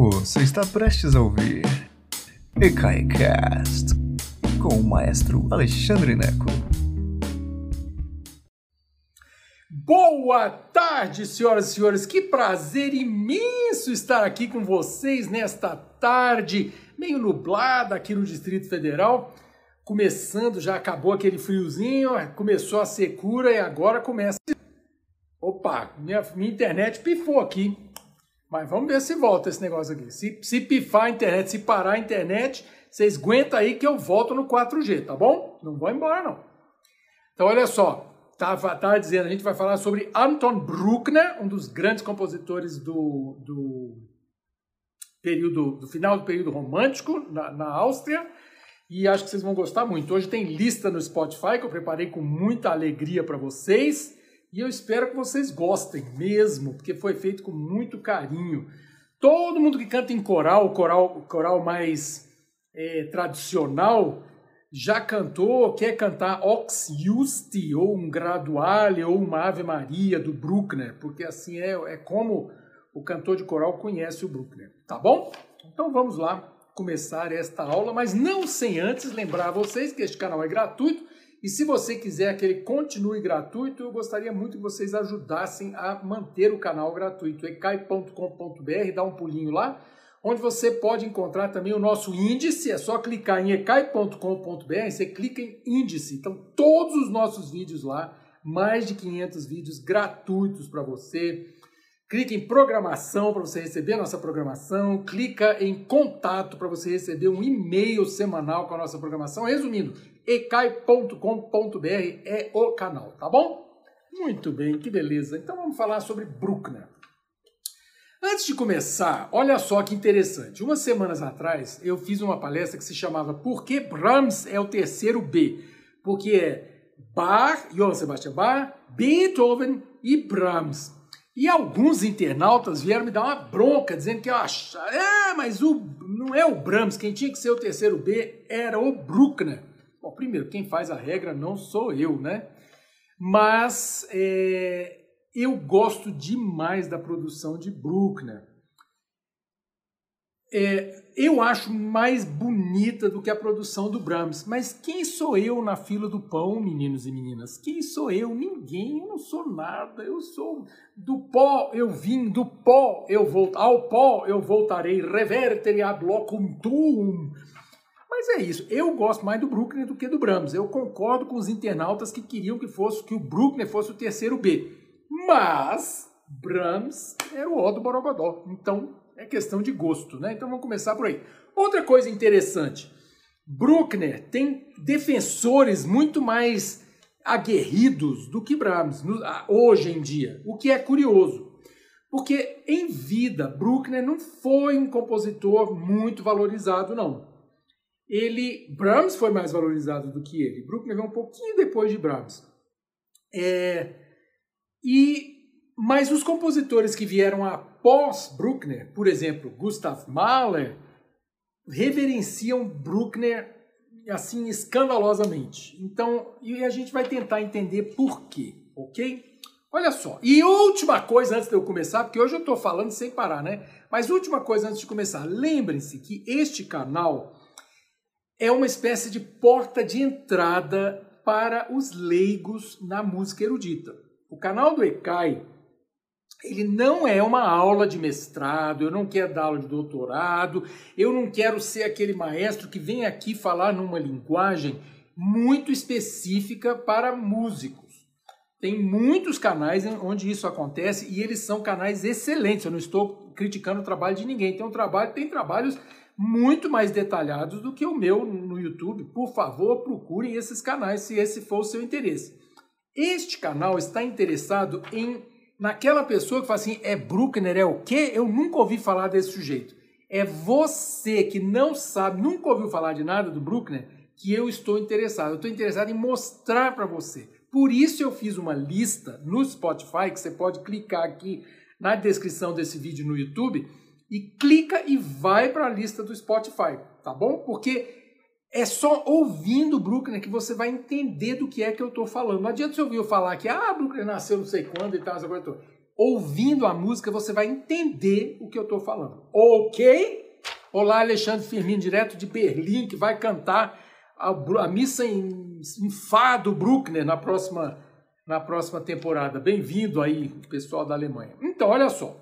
Você está prestes a ouvir EKAICAST com o maestro Alexandre Neco. Boa tarde, senhoras e senhores. Que prazer imenso estar aqui com vocês nesta tarde meio nublada aqui no Distrito Federal. Começando, já acabou aquele friozinho, começou a secura e agora começa. Opa, minha, minha internet pifou aqui. Mas vamos ver se volta esse negócio aqui. Se, se pifar a internet, se parar a internet, vocês aguentam aí que eu volto no 4G, tá bom? Não vou embora, não. Então, olha só. Tava, tava dizendo, a gente vai falar sobre Anton Bruckner, um dos grandes compositores do, do período, do final do período romântico na, na Áustria. E acho que vocês vão gostar muito. Hoje tem lista no Spotify que eu preparei com muita alegria para vocês. E eu espero que vocês gostem mesmo, porque foi feito com muito carinho. Todo mundo que canta em coral, coral, coral mais é, tradicional, já cantou, quer cantar Ox Justi, ou um Graduale, ou uma Ave Maria do Bruckner, porque assim é, é como o cantor de coral conhece o Bruckner, tá bom? Então vamos lá começar esta aula, mas não sem antes lembrar a vocês que este canal é gratuito e se você quiser que ele continue gratuito, eu gostaria muito que vocês ajudassem a manter o canal gratuito. ecai.com.br, dá um pulinho lá, onde você pode encontrar também o nosso índice. É só clicar em ecai.com.br, você clica em índice. Então, todos os nossos vídeos lá, mais de 500 vídeos gratuitos para você. Clique em programação para você receber a nossa programação. Clica em contato para você receber um e-mail semanal com a nossa programação. Resumindo, ecai.com.br é o canal, tá bom? Muito bem, que beleza. Então vamos falar sobre Bruckner. Antes de começar, olha só que interessante. Umas semanas atrás eu fiz uma palestra que se chamava Por que Brahms é o terceiro B? Porque é Bach, Johann Sebastian Bach, Beethoven e Brahms. E alguns internautas vieram me dar uma bronca, dizendo que eu achava, é, mas o, não é o Brahms, quem tinha que ser o terceiro B era o Bruckner. Bom, primeiro, quem faz a regra não sou eu, né? Mas é, eu gosto demais da produção de Bruckner. É, eu acho mais bonita do que a produção do Brahms. Mas quem sou eu na fila do pão, meninos e meninas? Quem sou eu? Ninguém. Eu não sou nada. Eu sou do pó. Eu vim do pó. Eu volto ao pó. Eu voltarei. Revertere ad locum tuum. Mas é isso. Eu gosto mais do Bruckner do que do Brahms. Eu concordo com os internautas que queriam que fosse que o Bruckner fosse o terceiro B. Mas Brahms era o O do Borogodó. Então é questão de gosto, né? Então vamos começar por aí. Outra coisa interessante. Bruckner tem defensores muito mais aguerridos do que Brahms hoje em dia, o que é curioso. Porque em vida, Bruckner não foi um compositor muito valorizado, não ele Brahms foi mais valorizado do que ele. Bruckner veio um pouquinho depois de Brahms. É, e mas os compositores que vieram após Bruckner, por exemplo, Gustav Mahler, reverenciam Bruckner assim escandalosamente. Então, e a gente vai tentar entender por quê, ok? Olha só. E última coisa antes de eu começar, porque hoje eu estou falando sem parar, né? Mas última coisa antes de começar, lembrem-se que este canal é uma espécie de porta de entrada para os leigos na música erudita. O canal do ECAI, ele não é uma aula de mestrado, eu não quero dar aula de doutorado, eu não quero ser aquele maestro que vem aqui falar numa linguagem muito específica para músicos. Tem muitos canais onde isso acontece e eles são canais excelentes. Eu não estou criticando o trabalho de ninguém. Tem um trabalho, tem trabalhos muito mais detalhados do que o meu no YouTube. Por favor, procurem esses canais se esse for o seu interesse. Este canal está interessado em naquela pessoa que fala assim, é Bruckner, é o quê? Eu nunca ouvi falar desse sujeito. É você que não sabe, nunca ouviu falar de nada do Bruckner, que eu estou interessado. Eu estou interessado em mostrar para você. Por isso eu fiz uma lista no Spotify, que você pode clicar aqui na descrição desse vídeo no YouTube, e clica e vai para a lista do Spotify, tá bom? Porque é só ouvindo Bruckner que você vai entender do que é que eu estou falando. Não adianta você ouvir eu falar que ah, Bruckner nasceu não sei quando e tal, essa coisa toda. ouvindo a música você vai entender o que eu estou falando. Ok? Olá, Alexandre Firmino, direto de Berlim, que vai cantar a, a missa em, em Fá do Bruckner na próxima, na próxima temporada. Bem-vindo aí, pessoal da Alemanha. Então, olha só.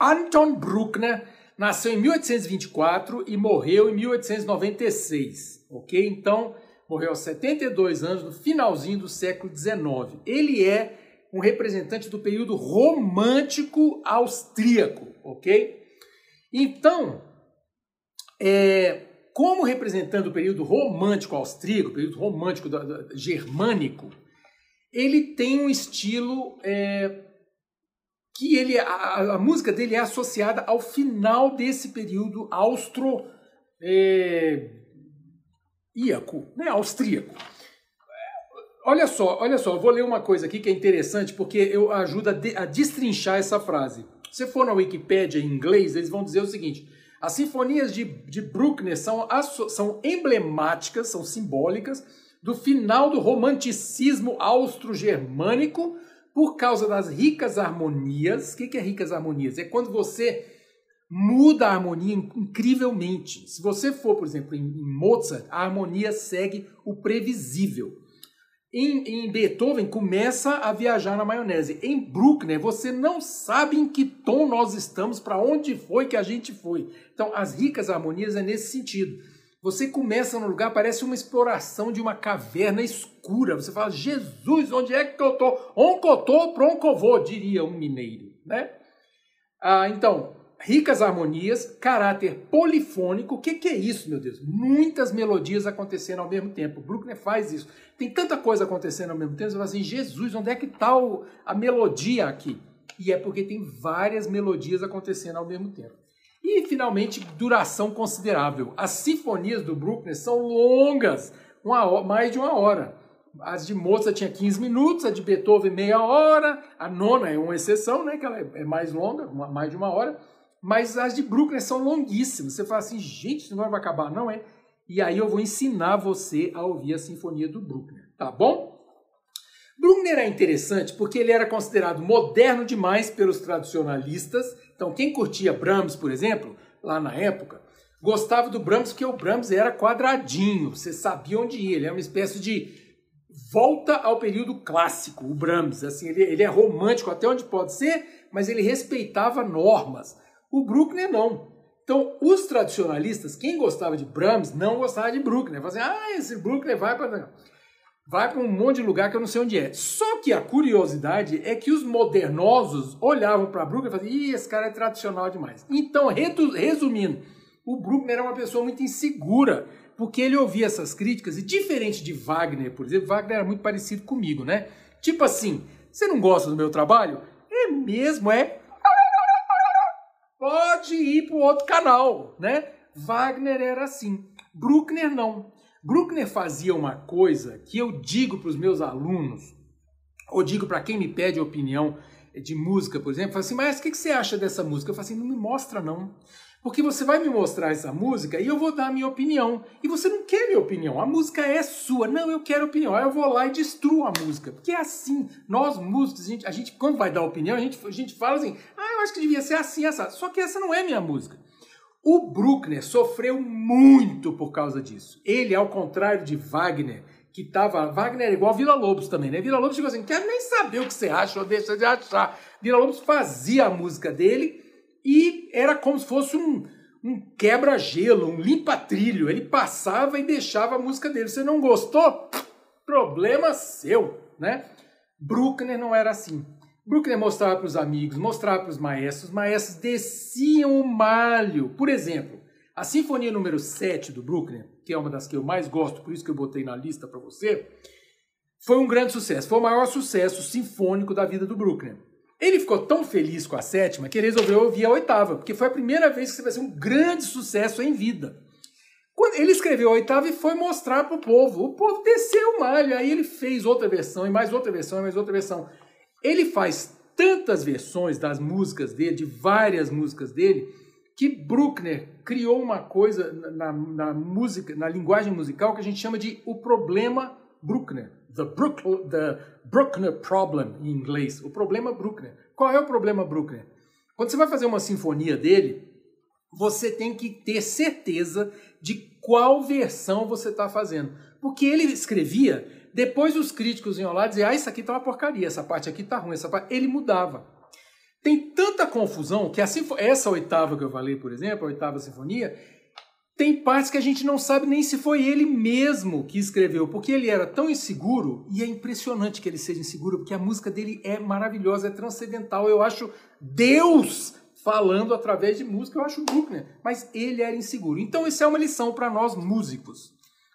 Anton Bruckner nasceu em 1824 e morreu em 1896, ok? Então, morreu aos 72 anos, no finalzinho do século XIX. Ele é um representante do período romântico austríaco, ok? Então, é, como representando o período romântico austríaco, período romântico da, da, germânico, ele tem um estilo é, que ele a, a, música dele é associada ao final desse período austro é, né, austríaco. Olha só, olha só, vou ler uma coisa aqui que é interessante porque eu ajuda a, a destrinchar essa frase. Se for na Wikipédia em inglês, eles vão dizer o seguinte: as sinfonias de, de Bruckner são, são emblemáticas, são simbólicas do final do romanticismo austro-germânico por causa das ricas harmonias. O que é ricas harmonias? É quando você muda a harmonia incrivelmente. Se você for, por exemplo, em Mozart, a harmonia segue o previsível. Em, em, Beethoven começa a viajar na maionese. Em Bruckner você não sabe em que tom nós estamos, para onde foi que a gente foi. Então as ricas harmonias é nesse sentido. Você começa num lugar, parece uma exploração de uma caverna escura. Você fala, Jesus, onde é que eu tô? Onde eu diria um mineiro, né? Ah, então, ricas harmonias, caráter polifônico. O que, que, é isso, meu Deus? Muitas melodias acontecendo ao mesmo tempo. O Bruckner faz isso. Tem tanta coisa acontecendo ao mesmo tempo, você fala assim, Jesus, onde é que está a melodia aqui? E é porque tem várias melodias acontecendo ao mesmo tempo. E, finalmente, duração considerável. As sinfonias do Bruckner são longas, uma, mais de uma hora. As de Mozart tinha 15 minutos, a de Beethoven meia hora, a nona é uma exceção, né, que ela é mais longa, mais de uma hora mas as de Bruckner são longuíssimas. Você fala assim, gente, isso não vai acabar, não é? E aí eu vou ensinar você a ouvir a Sinfonia do Bruckner, tá bom? Bruckner é interessante porque ele era considerado moderno demais pelos tradicionalistas. Então, quem curtia Brahms, por exemplo, lá na época, gostava do Brahms porque o Brahms era quadradinho, você sabia onde ia, ele é uma espécie de volta ao período clássico, o Brahms. Assim, ele, ele é romântico até onde pode ser, mas ele respeitava normas. O Bruckner não. Então, os tradicionalistas, quem gostava de Brahms, não gostava de Bruckner. Falavam ah, esse Bruckner vai para vai para um monte de lugar que eu não sei onde é. Só que a curiosidade é que os modernosos olhavam para Bruckner e falavam, ih, esse cara é tradicional demais. Então, resumindo, o Bruckner era uma pessoa muito insegura, porque ele ouvia essas críticas, e diferente de Wagner, por exemplo, Wagner era muito parecido comigo, né? Tipo assim, você não gosta do meu trabalho? É mesmo, é pode ir para o outro canal, né? Wagner era assim. Bruckner não. Bruckner fazia uma coisa que eu digo para os meus alunos, ou digo para quem me pede opinião de música, por exemplo, fala assim, mas o que, você acha dessa música? Eu falo assim, não me mostra não. Porque você vai me mostrar essa música e eu vou dar a minha opinião. E você não quer minha opinião, a música é sua. Não, eu quero opinião. Aí eu vou lá e destruo a música. Porque é assim, nós músicos, a gente, a gente quando vai dar opinião, a gente, a gente fala assim, ah, eu acho que devia ser assim, essa. Só que essa não é minha música. O Bruckner sofreu muito por causa disso. Ele, ao contrário de Wagner, que tava. Wagner é igual Vila Lobos também, né? Vila Lobos chegou assim: quer nem saber o que você acha ou deixa de achar. Vila Lobos fazia a música dele e era como se fosse um, um quebra-gelo, um limpa-trilho. Ele passava e deixava a música dele. Você não gostou? Problema seu, né? Bruckner não era assim. Bruckner mostrava para os amigos, mostrava para os maestros, os maestros desciam o malho. Por exemplo, a Sinfonia número 7 do Bruckner, que é uma das que eu mais gosto, por isso que eu botei na lista para você, foi um grande sucesso. Foi o maior sucesso sinfônico da vida do Bruckner. Ele ficou tão feliz com a sétima que ele resolveu ouvir a oitava, porque foi a primeira vez que você vai ser um grande sucesso em vida. Ele escreveu a oitava e foi mostrar para o povo. O povo desceu o malho, aí ele fez outra versão, e mais outra versão, e mais outra versão. Ele faz tantas versões das músicas dele, de várias músicas dele, que Bruckner criou uma coisa na, na música, na linguagem musical que a gente chama de o problema Bruckner. The, the Bruckner Problem, em inglês. O problema Bruckner. Qual é o problema Bruckner? Quando você vai fazer uma sinfonia dele, você tem que ter certeza de qual versão você está fazendo. Porque ele escrevia, depois os críticos iam lá dizer, ah, isso aqui tá uma porcaria, essa parte aqui tá ruim, essa parte... Ele mudava. Tem tanta confusão que sinfo... essa oitava que eu falei, por exemplo, a oitava sinfonia, tem partes que a gente não sabe nem se foi ele mesmo que escreveu, porque ele era tão inseguro, e é impressionante que ele seja inseguro, porque a música dele é maravilhosa, é transcendental. Eu acho Deus falando através de música, eu acho Bruckner, mas ele era inseguro. Então isso é uma lição para nós músicos.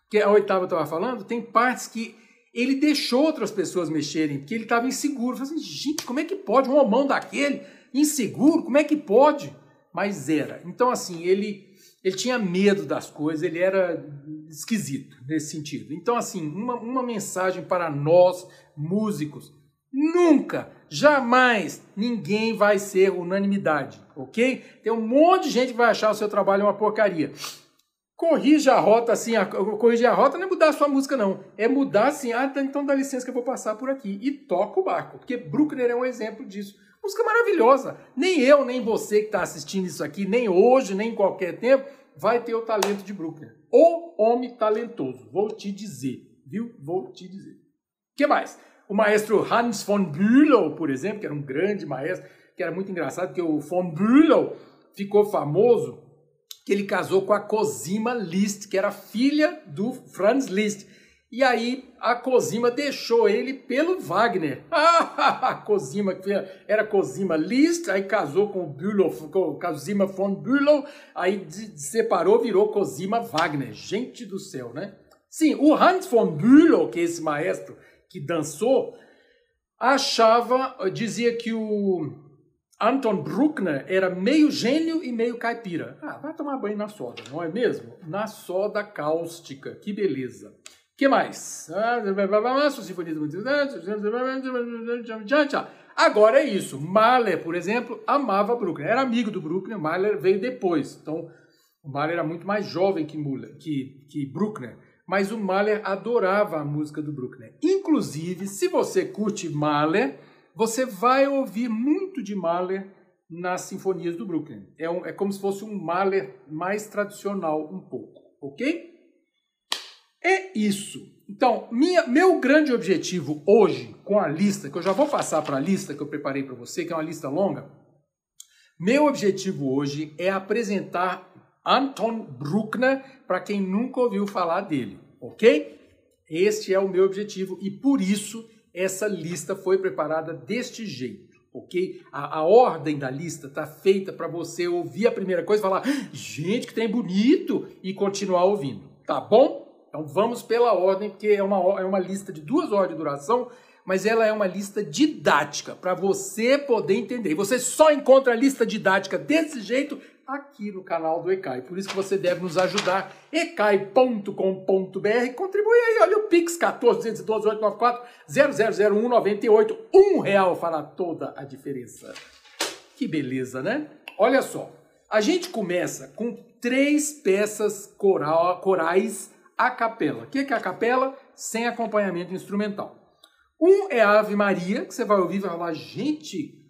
Que a oitava eu estava falando, tem partes que ele deixou outras pessoas mexerem, porque ele estava inseguro. Falei assim, gente, como é que pode um homão daquele inseguro? Como é que pode? Mas era. Então assim, ele ele tinha medo das coisas, ele era esquisito nesse sentido. Então, assim, uma, uma mensagem para nós, músicos: nunca, jamais ninguém vai ser unanimidade, ok? Tem um monte de gente que vai achar o seu trabalho uma porcaria. Corrija a rota assim, a, corrigir a rota não é mudar a sua música, não. É mudar assim, ah, tá, então dá licença que eu vou passar por aqui. E toca o barco, porque Bruckner é um exemplo disso. Música maravilhosa. Nem eu, nem você que está assistindo isso aqui, nem hoje, nem em qualquer tempo, vai ter o talento de Bruckner. O homem talentoso, vou te dizer, viu? Vou te dizer. O que mais? O maestro Hans von Bülow, por exemplo, que era um grande maestro, que era muito engraçado, porque o von Bülow ficou famoso que ele casou com a Cosima Liszt, que era filha do Franz Liszt. E aí a Cosima deixou ele pelo Wagner. a Cosima, que era Cosima Liszt, aí casou com Bülow, com Cosima von Bülow, aí separou, virou Cosima Wagner. Gente do céu, né? Sim, o Hans von Bülow, que é esse maestro que dançou, achava, dizia que o Anton Bruckner era meio gênio e meio caipira. Ah, vai tomar banho na soda, não é mesmo? Na soda cáustica, que beleza que mais? Agora é isso. Mahler, por exemplo, amava Bruckner. Era amigo do Bruckner. Mahler veio depois. Então, o Mahler era muito mais jovem que, que, que Bruckner. Mas o Mahler adorava a música do Bruckner. Inclusive, se você curte Mahler, você vai ouvir muito de Mahler nas sinfonias do Bruckner. É, um, é como se fosse um Mahler mais tradicional um pouco, ok? É isso. Então, minha, meu grande objetivo hoje, com a lista, que eu já vou passar para a lista que eu preparei para você, que é uma lista longa, meu objetivo hoje é apresentar Anton Bruckner para quem nunca ouviu falar dele, ok? Este é o meu objetivo e por isso essa lista foi preparada deste jeito, ok? A, a ordem da lista está feita para você ouvir a primeira coisa e falar, gente, que tem bonito, e continuar ouvindo, tá bom? Então vamos pela ordem, porque é uma, é uma lista de duas horas de duração, mas ela é uma lista didática, para você poder entender. E você só encontra a lista didática desse jeito aqui no canal do ECAI. Por isso que você deve nos ajudar, ecai.com.br. Contribui aí, olha o Pix 14 000198. Um real fará toda a diferença. Que beleza, né? Olha só, a gente começa com três peças coral, corais a capela. O que é a capela? Sem acompanhamento instrumental. Um é a Ave Maria, que você vai ouvir e vai falar, gente,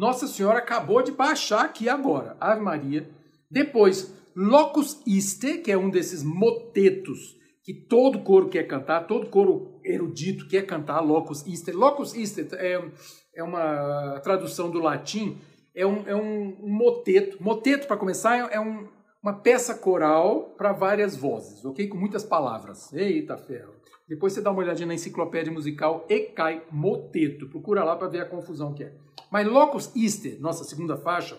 Nossa Senhora acabou de baixar aqui agora. Ave Maria. Depois, Locus Iste, que é um desses motetos que todo coro quer cantar, todo coro erudito quer cantar, Locus Iste. Locus Iste é, é uma tradução do latim, é um, é um moteto. Moteto, para começar, é um, uma peça coral para várias vozes, ok? Com muitas palavras. Eita ferro! Depois você dá uma olhadinha na enciclopédia musical Ecai Moteto. Procura lá para ver a confusão que é. Mas Locus Iste, nossa segunda faixa,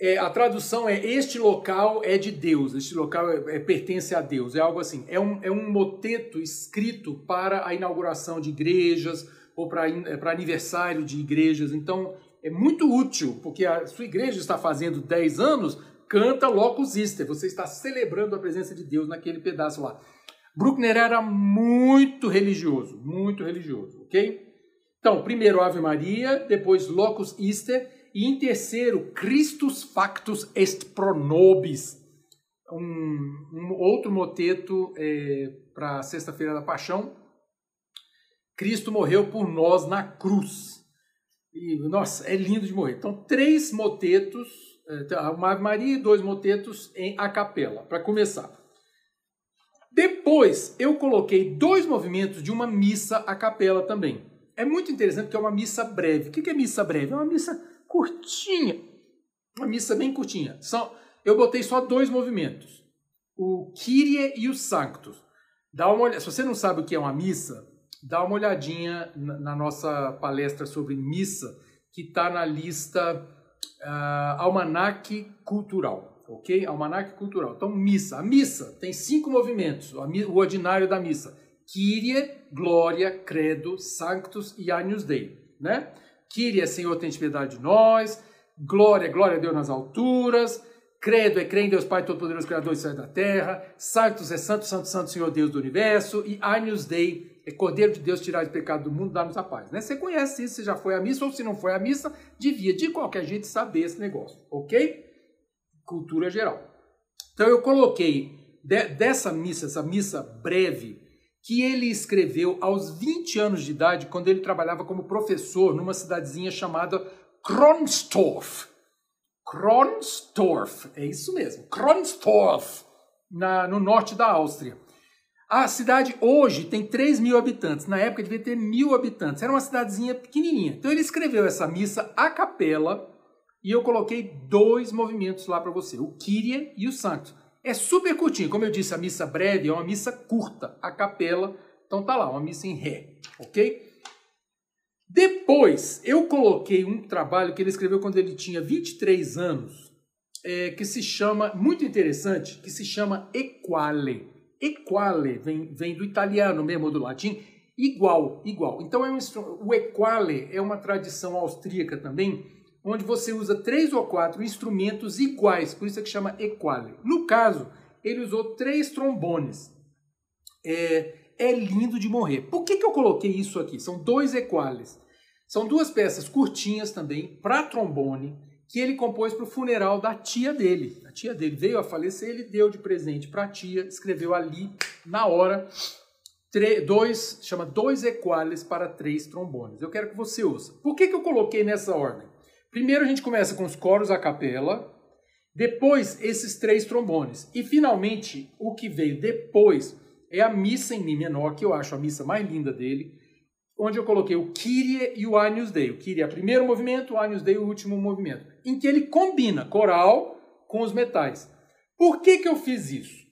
é, a tradução é este local é de Deus, este local é, é, pertence a Deus, é algo assim. É um, é um moteto escrito para a inauguração de igrejas ou para é, aniversário de igrejas. Então é muito útil, porque a sua igreja está fazendo 10 anos, canta Locus Ister, você está celebrando a presença de Deus naquele pedaço lá. Bruckner era muito religioso, muito religioso, ok? Então, primeiro Ave Maria, depois Locus Ister, e em terceiro, Christus Factus Est Pro Nobis, um, um outro moteto é, para Sexta-feira da Paixão, Cristo morreu por nós na cruz. E, nossa, é lindo de morrer. Então, três motetos, é, uma Ave Maria e dois motetos em a capela, para começar. Depois, eu coloquei dois movimentos de uma missa a capela também. É muito interessante porque é uma missa breve. O que é missa breve? É uma missa curtinha. Uma missa bem curtinha. São, eu botei só dois movimentos. O Kyrie e o Sanctus. Dá uma olhada. Se você não sabe o que é uma missa, dá uma olhadinha na nossa palestra sobre missa, que está na lista uh, Almanac Cultural, ok? Almanac Cultural. Então, missa. A missa tem cinco movimentos, o ordinário da missa. Kyrie, Glória, Credo, Sanctus e Agnus Dei, né? Kyrie é Senhor, tem piedade de nós. Glória, glória a Deus nas alturas. Credo é crer em Deus Pai Todo-Poderoso, Criador e Céu da Terra. Sanctus é Santo, Santo, Santo, Senhor Deus do Universo. E Agnus Dei é Cordeiro de Deus tirar o pecado do mundo, dar-nos a paz. Né? Você conhece isso, você já foi à missa, ou se não foi à missa, devia de qualquer jeito saber esse negócio, ok? Cultura geral. Então eu coloquei de, dessa missa, essa missa breve, que ele escreveu aos 20 anos de idade, quando ele trabalhava como professor numa cidadezinha chamada Kronstorf. Kronstorf, é isso mesmo, Kronstorf, na, no norte da Áustria. A cidade hoje tem 3 mil habitantes, na época devia ter mil habitantes, era uma cidadezinha pequenininha. Então ele escreveu essa missa a capela e eu coloquei dois movimentos lá para você, o Kyrie e o Santo. É super curtinho, como eu disse, a missa breve é uma missa curta, a capela, então tá lá, uma missa em ré, ok? Depois eu coloquei um trabalho que ele escreveu quando ele tinha 23 anos, é, que se chama, muito interessante, que se chama Equale. Equale vem, vem do italiano mesmo, do latim, igual, igual. Então é um, o Equale é uma tradição austríaca também, onde você usa três ou quatro instrumentos iguais, por isso é que chama equale. No caso, ele usou três trombones. É, é lindo de morrer. Por que, que eu coloquei isso aqui? São dois equales. São duas peças curtinhas também, para trombone, que ele compôs para o funeral da tia dele. A tia dele veio a falecer, ele deu de presente para a tia, escreveu ali, na hora, dois, chama dois equales para três trombones. Eu quero que você ouça. Por que, que eu coloquei nessa ordem? Primeiro a gente começa com os coros a capela, depois esses três trombones. E finalmente, o que veio depois é a missa em Mi menor, que eu acho a missa mais linda dele, onde eu coloquei o Kyrie e o Agnus Dei. O Kyrie é o primeiro movimento, o Agnus Dei é o último movimento, em que ele combina coral com os metais. Por que, que eu fiz isso?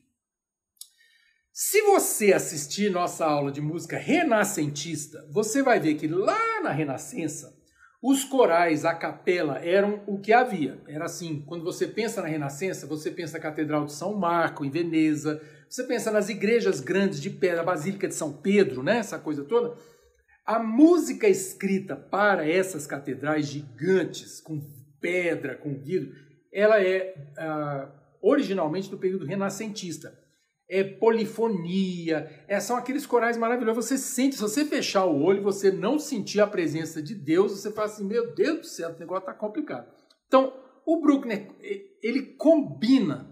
Se você assistir nossa aula de música renascentista, você vai ver que lá na Renascença, os corais, a capela, eram o que havia. Era assim, quando você pensa na Renascença, você pensa na Catedral de São Marco, em Veneza, você pensa nas igrejas grandes de pedra, a Basílica de São Pedro, né? essa coisa toda. A música escrita para essas catedrais gigantes, com pedra, com vidro, ela é uh, originalmente do período renascentista é polifonia, é, são aqueles corais maravilhosos. Você sente, se você fechar o olho, você não sentir a presença de Deus, você fala assim: meu Deus do céu, o negócio está complicado. Então, o Bruckner, ele combina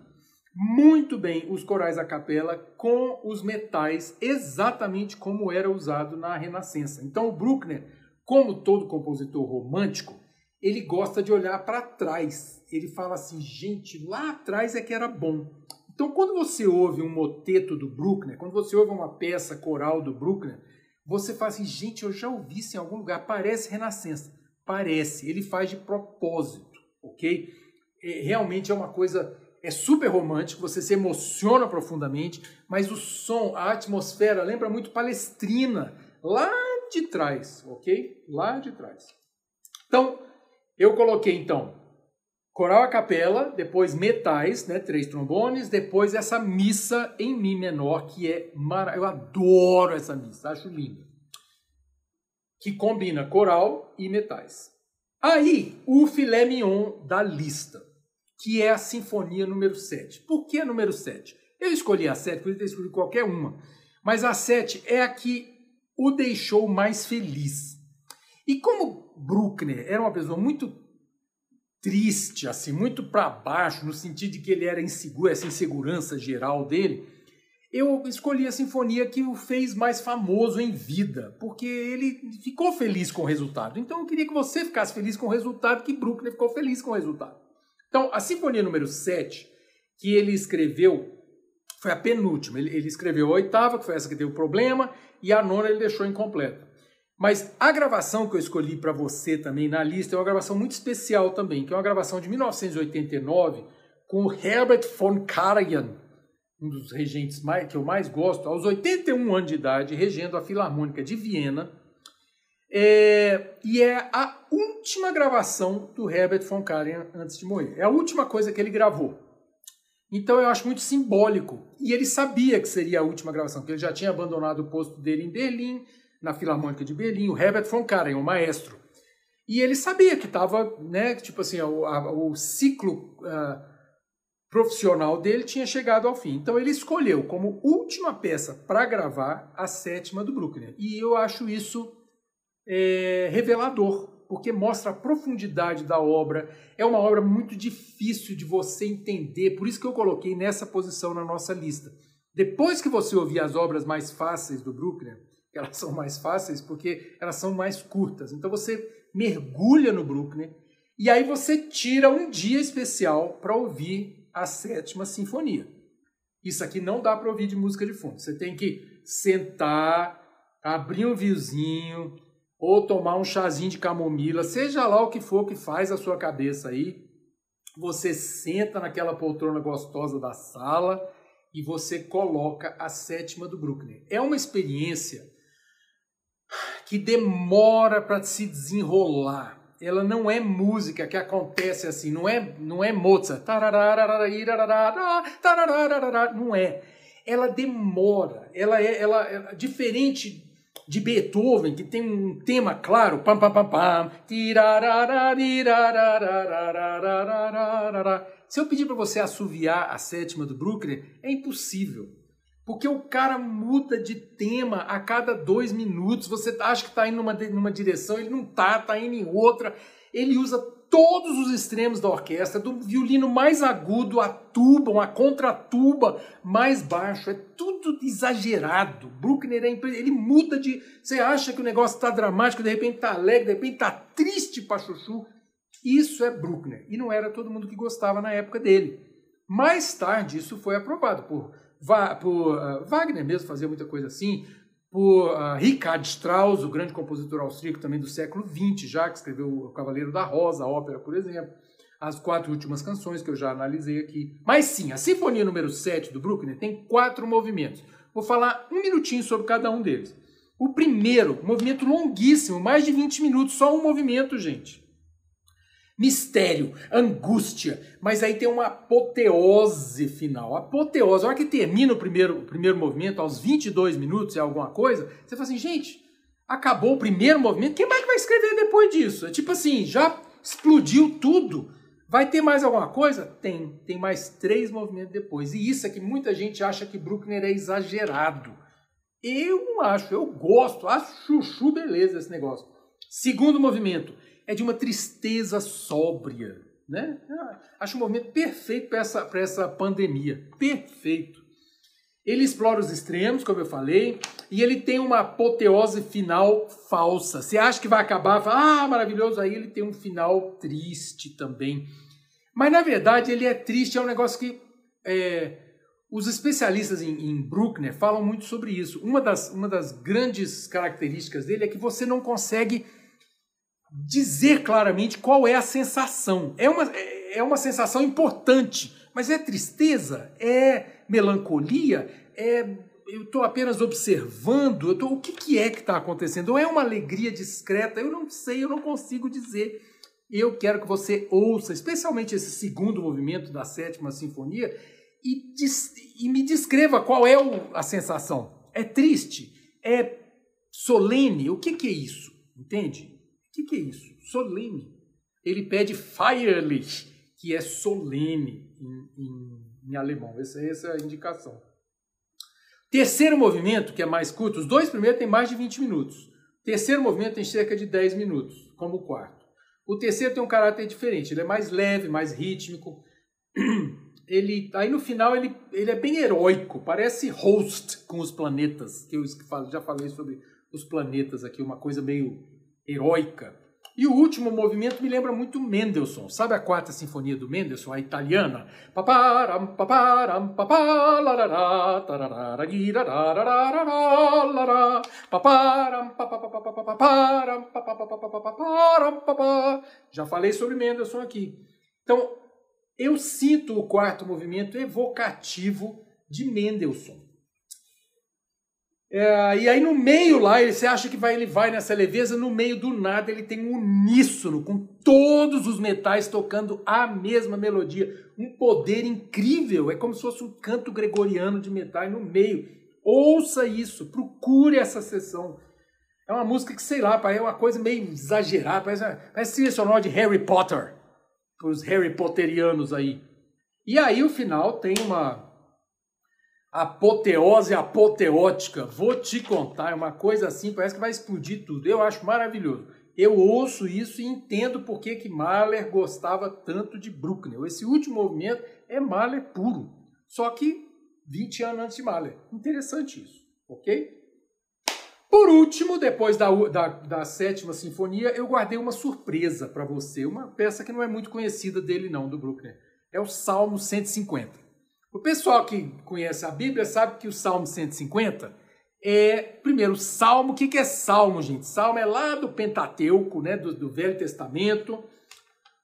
muito bem os corais a capela com os metais, exatamente como era usado na Renascença. Então, o Bruckner, como todo compositor romântico, ele gosta de olhar para trás. Ele fala assim: gente, lá atrás é que era bom. Então, quando você ouve um moteto do Bruckner, quando você ouve uma peça coral do Bruckner, você fala assim, gente, eu já ouvi isso em algum lugar, parece Renascença. Parece, ele faz de propósito, ok? É, realmente é uma coisa, é super romântico, você se emociona profundamente, mas o som, a atmosfera lembra muito Palestrina, lá de trás, ok? Lá de trás. Então, eu coloquei então coral a capela, depois metais, né, três trombones, depois essa missa em mi menor que é mar... eu adoro essa missa, acho linda. Que combina coral e metais. Aí, o filé mignon da lista, que é a sinfonia número 7. Por que número 7? Eu escolhi a 7, podia ter escolhido qualquer uma, mas a 7 é a que o deixou mais feliz. E como Bruckner era uma pessoa muito triste, assim, muito para baixo, no sentido de que ele era inseguro, essa insegurança geral dele, eu escolhi a sinfonia que o fez mais famoso em vida, porque ele ficou feliz com o resultado. Então eu queria que você ficasse feliz com o resultado, que Bruckner ficou feliz com o resultado. Então, a sinfonia número 7, que ele escreveu, foi a penúltima. Ele, ele escreveu a oitava, que foi essa que teve o problema, e a nona ele deixou incompleta. Mas a gravação que eu escolhi para você também na lista é uma gravação muito especial também, que é uma gravação de 1989 com o Herbert von Karajan, um dos regentes mais, que eu mais gosto, aos 81 anos de idade, regendo a Filarmônica de Viena. É, e é a última gravação do Herbert von Karajan antes de morrer. É a última coisa que ele gravou. Então eu acho muito simbólico. E ele sabia que seria a última gravação, porque ele já tinha abandonado o posto dele em Berlim, na Filarmônica de Berlim, o Herbert von Karajan, o maestro. E ele sabia que estava, né, tipo assim, o, a, o ciclo uh, profissional dele tinha chegado ao fim. Então ele escolheu como última peça para gravar a sétima do Bruckner. E eu acho isso é, revelador, porque mostra a profundidade da obra. É uma obra muito difícil de você entender, por isso que eu coloquei nessa posição na nossa lista. Depois que você ouvir as obras mais fáceis do Bruckner, elas são mais fáceis porque elas são mais curtas. Então você mergulha no Bruckner e aí você tira um dia especial para ouvir a sétima sinfonia. Isso aqui não dá para ouvir de música de fundo. Você tem que sentar, abrir um vinhozinho ou tomar um chazinho de camomila, seja lá o que for que faz a sua cabeça aí. Você senta naquela poltrona gostosa da sala e você coloca a sétima do Bruckner. É uma experiência que demora para se desenrolar ela não é música que acontece assim, não é, não é Mozart. Não é. Ela demora, ela é, ela é diferente de Beethoven, que tem um tema claro, pam pam pam pam, se eu pedir para você assoviar a sétima do Bruckner, é impossível. Porque o cara muda de tema a cada dois minutos. Você acha que está indo numa, numa direção, ele não está, está indo em outra. Ele usa todos os extremos da orquestra, do violino mais agudo, a tuba, uma contratuba mais baixo. É tudo exagerado. Bruckner é ele muda de. Você acha que o negócio está dramático, de repente está alegre, de repente está triste para chuchu. Isso é Bruckner. E não era todo mundo que gostava na época dele. Mais tarde, isso foi aprovado por por uh, Wagner mesmo fazia muita coisa assim, por uh, Richard Strauss, o grande compositor austríaco também do século XX, já que escreveu O Cavaleiro da Rosa, a ópera, por exemplo, as quatro últimas canções que eu já analisei aqui. Mas sim, a Sinfonia número 7 do Bruckner tem quatro movimentos. Vou falar um minutinho sobre cada um deles. O primeiro, movimento longuíssimo, mais de 20 minutos, só um movimento, gente mistério, angústia, mas aí tem uma apoteose final. Apoteose, a hora que termina o primeiro, o primeiro movimento, aos 22 minutos, é alguma coisa, você fala assim, gente, acabou o primeiro movimento, quem mais vai escrever depois disso? É tipo assim, já explodiu tudo. Vai ter mais alguma coisa? Tem. Tem mais três movimentos depois. E isso é que muita gente acha que Bruckner é exagerado. Eu não acho, eu gosto, acho chuchu beleza esse negócio. Segundo movimento, é de uma tristeza sóbria. Né? Acho um movimento perfeito para essa, essa pandemia. Perfeito. Ele explora os extremos, como eu falei, e ele tem uma apoteose final falsa. Você acha que vai acabar, fala, ah, maravilhoso, aí ele tem um final triste também. Mas na verdade ele é triste, é um negócio que é, os especialistas em, em, Bruckner falam muito sobre isso. Uma das, uma das grandes características dele é que você não consegue dizer claramente qual é a sensação. É uma, é, é uma sensação importante, mas é tristeza? É melancolia? É eu estou apenas observando? Eu tô, o que, que é que está acontecendo? Ou é uma alegria discreta? Eu não sei, eu não consigo dizer. Eu quero que você ouça, especialmente esse segundo movimento da sétima sinfonia, e, e me descreva qual é o, a sensação. É triste? É solene? O que, que é isso? Entende? O que, que, é isso? Solene. Ele pede feierlich, que é solene em, em, em alemão. Essa, essa é a indicação. Terceiro movimento, que é mais curto, os dois primeiros têm mais de 20 minutos. terceiro movimento tem cerca de 10 minutos, como o quarto. O terceiro tem um caráter diferente, ele é mais leve, mais rítmico. ele aí no final ele, ele é bem heróico, parece host com os planetas, que eu já falei sobre os planetas aqui, uma coisa meio heróica. E o último movimento me lembra muito Mendelssohn. Sabe a quarta sinfonia do Mendelssohn, a italiana? Já falei sobre Mendelssohn aqui. Então, eu sinto o quarto movimento evocativo de Mendelssohn. É, e aí no meio lá, você acha que vai, ele vai nessa leveza, no meio do nada ele tem um uníssono, com todos os metais tocando a mesma melodia. Um poder incrível, é como se fosse um canto gregoriano de metal no meio. Ouça isso, procure essa sessão. É uma música que, sei lá, é uma coisa meio exagerada, parece, parece trilha sonora de Harry Potter, para os Harry Potterianos aí. E aí o final tem uma apoteose apoteótica. Vou te contar, é uma coisa assim, parece que vai explodir tudo. Eu acho maravilhoso. Eu ouço isso e entendo por que, que Mahler gostava tanto de Bruckner. Esse último movimento é Mahler puro, só que 20 anos antes de Mahler. Interessante isso, ok? Por último, depois da, da, da sétima sinfonia, eu guardei uma surpresa para você, uma peça que não é muito conhecida dele não, do Bruckner. É o Salmo 150. O pessoal que conhece a Bíblia sabe que o Salmo 150 é, primeiro, Salmo. O que é Salmo, gente? Salmo é lá do Pentateuco, né, do, do Velho Testamento.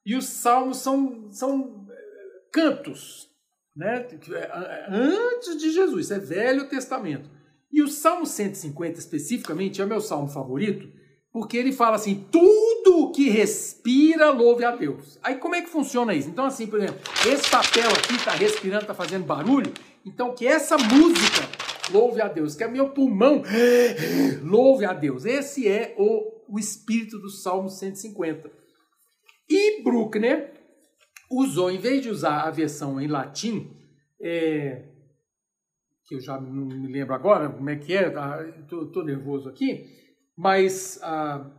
E os salmos são, são eh, cantos, né, é, antes de Jesus, é Velho Testamento. E o Salmo 150 especificamente é o meu salmo favorito, porque ele fala assim: tudo que respira, louve a Deus. Aí como é que funciona isso? Então, assim, por exemplo, esse papel aqui está respirando, está fazendo barulho, então que essa música louve a Deus, que é meu pulmão louve a Deus. Esse é o, o espírito do Salmo 150. E Bruckner usou, em vez de usar a versão em latim, é, que eu já não me lembro agora como é que é, estou tá, nervoso aqui, mas ah,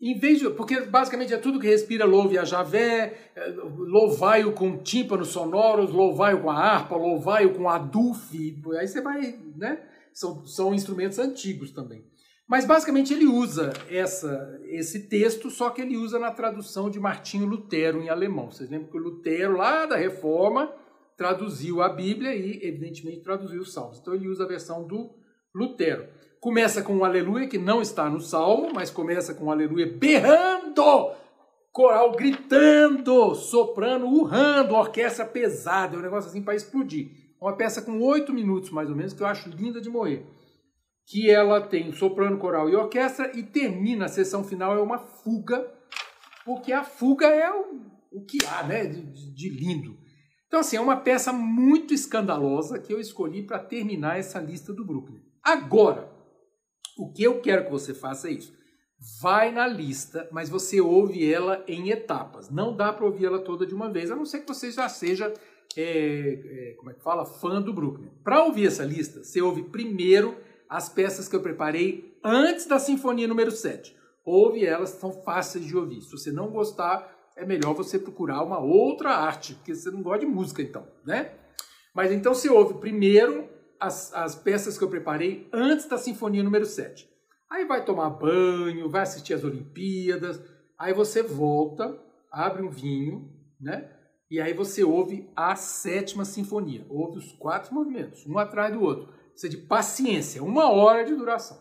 em vez de, porque basicamente é tudo que respira louve a Javé, é, louvai-o com tímpanos sonoros, louvai-o com a harpa, louvai-o com a duf, aí você vai, né? São, são instrumentos antigos também. Mas basicamente ele usa essa, esse texto, só que ele usa na tradução de Martinho Lutero em alemão. Vocês lembram que o Lutero, lá da Reforma, traduziu a Bíblia e, evidentemente, traduziu os Salmos. Então ele usa a versão do Lutero. Começa com um aleluia que não está no salmo, mas começa com um aleluia berrando, coral gritando, soprano, urrando, orquestra pesada, é um negócio assim para explodir. Uma peça com oito minutos mais ou menos que eu acho linda de morrer. Que ela tem soprano, coral e orquestra e termina a sessão final é uma fuga, porque a fuga é o, o que há, né, de, de lindo. Então assim, é uma peça muito escandalosa que eu escolhi para terminar essa lista do Brooklyn. Agora, o que eu quero que você faça é isso. Vai na lista, mas você ouve ela em etapas. Não dá para ouvir ela toda de uma vez, a não ser que você já seja, é, é, como é que fala, fã do Brooklyn. Para ouvir essa lista, você ouve primeiro as peças que eu preparei antes da Sinfonia número 7. Ouve elas, são fáceis de ouvir. Se você não gostar, é melhor você procurar uma outra arte, porque você não gosta de música então, né? Mas então você ouve primeiro as, as peças que eu preparei antes da Sinfonia número 7. Aí vai tomar banho, vai assistir as Olimpíadas, aí você volta, abre um vinho, né? E aí você ouve a sétima sinfonia, ouve os quatro movimentos, um atrás do outro. Precisa de paciência, uma hora de duração.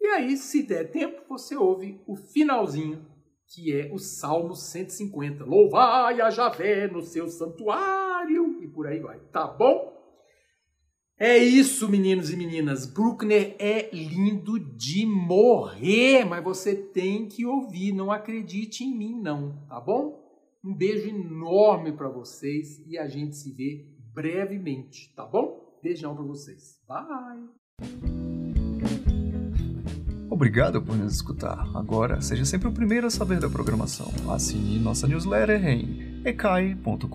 E aí, se der tempo, você ouve o finalzinho, que é o Salmo 150. Louvai a Javé no seu santuário, e por aí vai. Tá bom? É isso, meninos e meninas. Bruckner é lindo de morrer, mas você tem que ouvir. Não acredite em mim, não, tá bom? Um beijo enorme para vocês e a gente se vê brevemente, tá bom? Beijão para vocês. Bye! Obrigado por nos escutar. Agora, seja sempre o primeiro a saber da programação. Assine nossa newsletter em ecai.com.br.